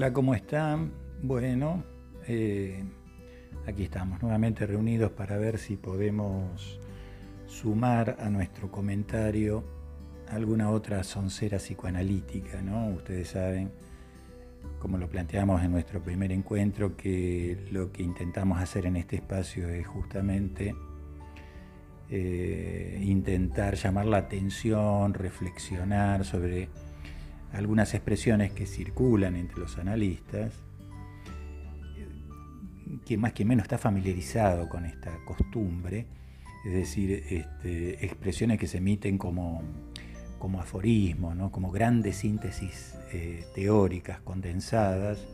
Hola, ¿cómo están? Bueno, eh, aquí estamos nuevamente reunidos para ver si podemos sumar a nuestro comentario alguna otra soncera psicoanalítica, ¿no? Ustedes saben, como lo planteamos en nuestro primer encuentro, que lo que intentamos hacer en este espacio es justamente eh, intentar llamar la atención, reflexionar sobre algunas expresiones que circulan entre los analistas, que más que menos está familiarizado con esta costumbre, es decir, este, expresiones que se emiten como, como aforismos, ¿no? como grandes síntesis eh, teóricas condensadas,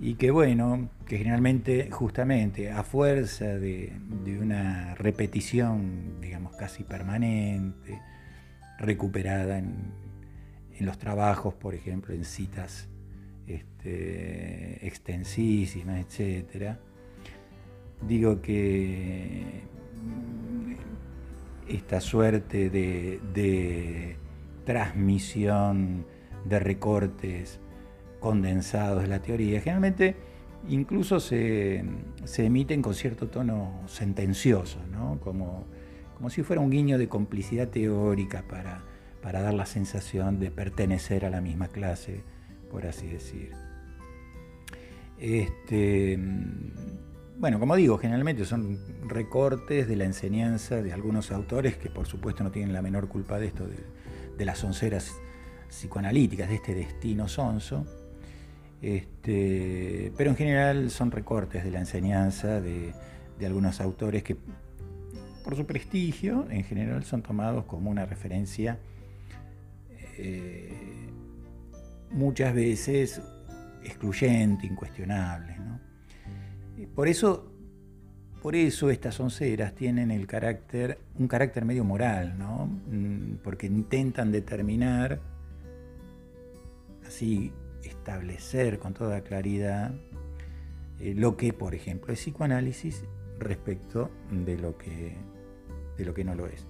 y que bueno, que generalmente justamente a fuerza de, de una repetición, digamos, casi permanente, recuperada en en los trabajos, por ejemplo, en citas este, extensísimas, etc. Digo que esta suerte de, transmisión de recortes condensados de la teoría, generalmente incluso se, emiten con cierto tono sentencioso, como, como si fuera un guiño de complicidad teórica para para dar la sensación de pertenecer a la misma clase, por así decir. Este, bueno, como digo, generalmente son recortes de la enseñanza de algunos autores que por supuesto no tienen la menor culpa de esto, de, las onceras psicoanalíticas, de este destino sonso. Este, pero en general son recortes de la enseñanza de, de algunos autores que por su prestigio en general son tomados como una referencia eh, muchas veces excluyente, incuestionable. Por eso, por eso estas onceras tienen el carácter, un carácter medio moral, mm, porque intentan determinar, así establecer con toda claridad eh, lo que, por ejemplo, es psicoanálisis respecto de lo que, de lo que no lo es.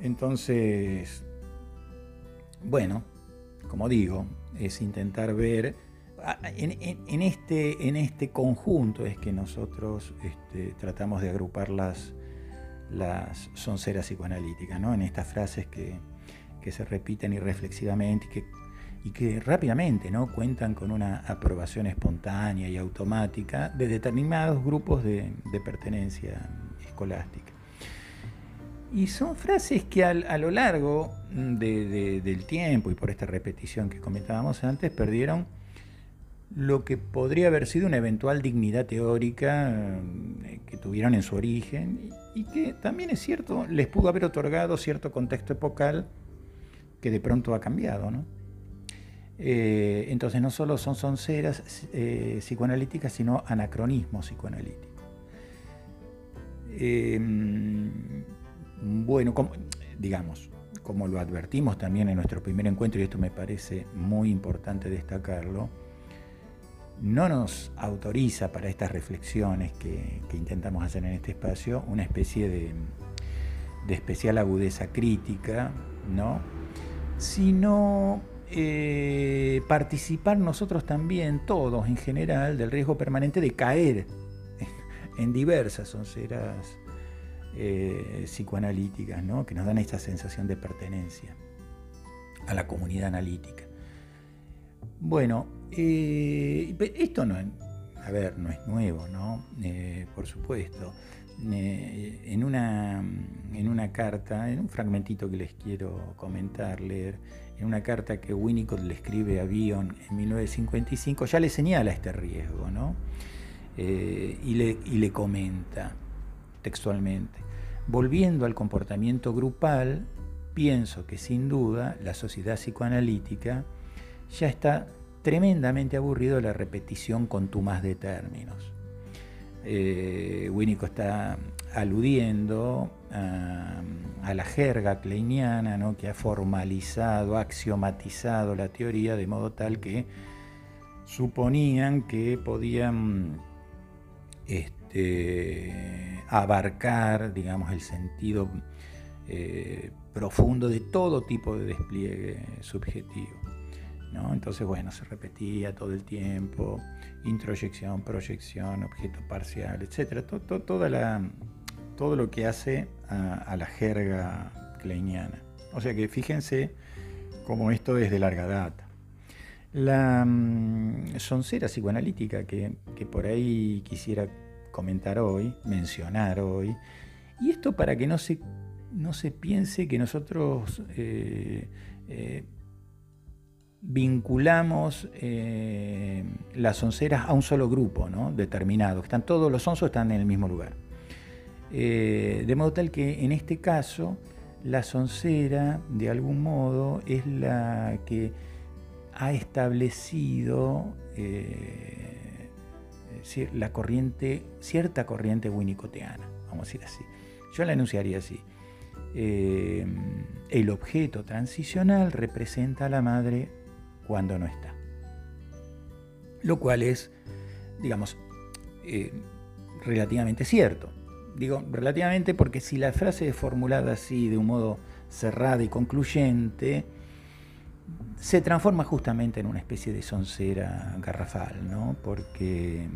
Entonces, bueno, como digo, es intentar ver, en, este, en este conjunto es que nosotros este, tratamos de agrupar las, las sonceras psicoanalíticas, ¿no? en estas frases que, se repiten irreflexivamente y que, y que rápidamente ¿no? cuentan con una aprobación espontánea y automática de determinados grupos de pertenencia escolástica. Y son frases que a lo largo del tiempo y por esta repetición que comentábamos antes perdieron lo que podría haber sido una eventual dignidad teórica eh, que tuvieron en su origen y que también es cierto, les pudo haber otorgado cierto contexto epocal que de pronto ha cambiado. ¿no? Eh, entonces no solo son sonceras eh, psicoanalíticas, sino anacronismos psicoanalíticos. Bueno, como, digamos, como lo advertimos también en nuestro primer encuentro, y esto me parece muy importante destacarlo, no nos autoriza para estas reflexiones que, intentamos hacer en este espacio una especie de, especial agudeza crítica, ¿no? sino eh, participar nosotros también, todos en general, del riesgo permanente de caer en diversas onceras eh, psicoanalíticas, ¿no? que nos dan esta sensación de pertenencia a la comunidad analítica. Bueno, eh, esto no, a ver, no es nuevo, ¿no? Eh, por supuesto. en, una, en una carta, en un fragmentito que les quiero comentar, leer, en una carta que Winnicott le escribe a Bion en 1955, ya le señala este riesgo, ¿no? y, le, y le comenta, textualmente. Volviendo al comportamiento grupal, pienso que sin duda la sociedad psicoanalítica ya está tremendamente aburrido la repetición contumaz de términos. Eh, está aludiendo a, la jerga kleiniana ¿no? que ha formalizado, axiomatizado la teoría de modo tal que suponían que podían este, abarcar, digamos, el sentido eh, profundo de todo tipo de despliegue subjetivo. ¿no? Entonces, bueno, se repetía todo el tiempo, introyección, proyección, objeto parcial, etc. Todo, toda la, todo lo que hace a, la jerga kleiniana. O sea que fíjense cómo esto es de larga data. La mm, soncera psicoanalítica que, que por ahí quisiera comentar hoy, mencionar hoy, y esto para que no se, no se piense que nosotros eh, eh, vinculamos eh, las onceras a un solo grupo ¿no? determinado. Están, todos los onzos están en el mismo lugar. de modo tal que en este caso la soncera de algún modo es la que ha establecido la corriente, cierta corriente winnicotteana, vamos a decir así. Yo la enunciaría así. Eh, el objeto transicional representa a la madre cuando no está. Lo cual es, digamos, eh, relativamente cierto. Digo relativamente porque si la frase es formulada así de un modo cerrado y concluyente, se transforma justamente en una especie de soncera garrafal, ¿no? Porque,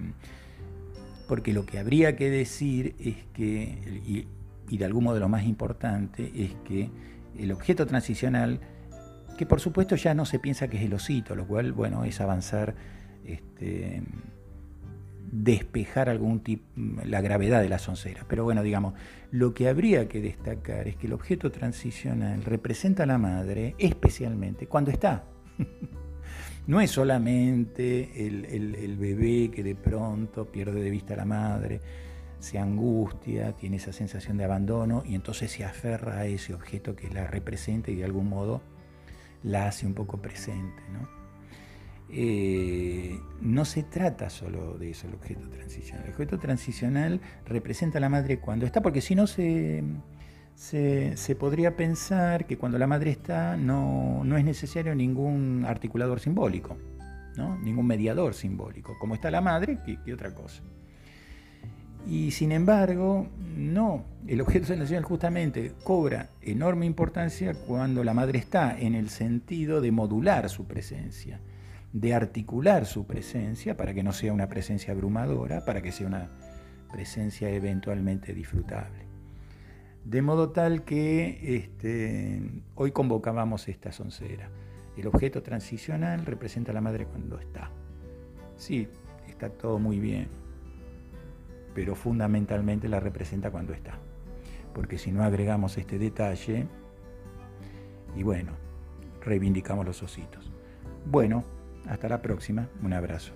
porque lo que habría que decir es que, y de algún modo lo más importante es que el objeto transicional, que por supuesto ya no se piensa que es el osito, lo cual, bueno, es avanzar, este, despejar algún tipo, la gravedad de la soncera. Pero bueno, digamos, lo que habría que destacar es que el objeto transicional representa a la madre especialmente cuando está. no es solamente el, el bebé que de pronto pierde de vista a la madre, se angustia, tiene esa sensación de abandono y entonces se aferra a ese objeto que la representa y de algún modo la hace un poco presente. ¿no? Eh, no se trata solo de eso el objeto transicional. El objeto transicional representa a la madre cuando está, porque si no se, se, podría pensar que cuando la madre está no, no es necesario ningún articulador simbólico, ¿no? ningún mediador simbólico. Como está la madre, ¿qué, otra cosa? Y sin embargo, no, el objeto sensacional justamente cobra enorme importancia cuando la madre está en el sentido de modular su presencia, de articular su presencia para que no sea una presencia abrumadora, para que sea una presencia eventualmente disfrutable. De modo tal que este, hoy convocábamos esta soncera. El objeto transicional representa a la madre cuando está. Sí, está todo muy bien pero fundamentalmente la representa cuando está. Porque si no agregamos este detalle, y bueno, reivindicamos los ositos. Bueno, hasta la próxima, un abrazo.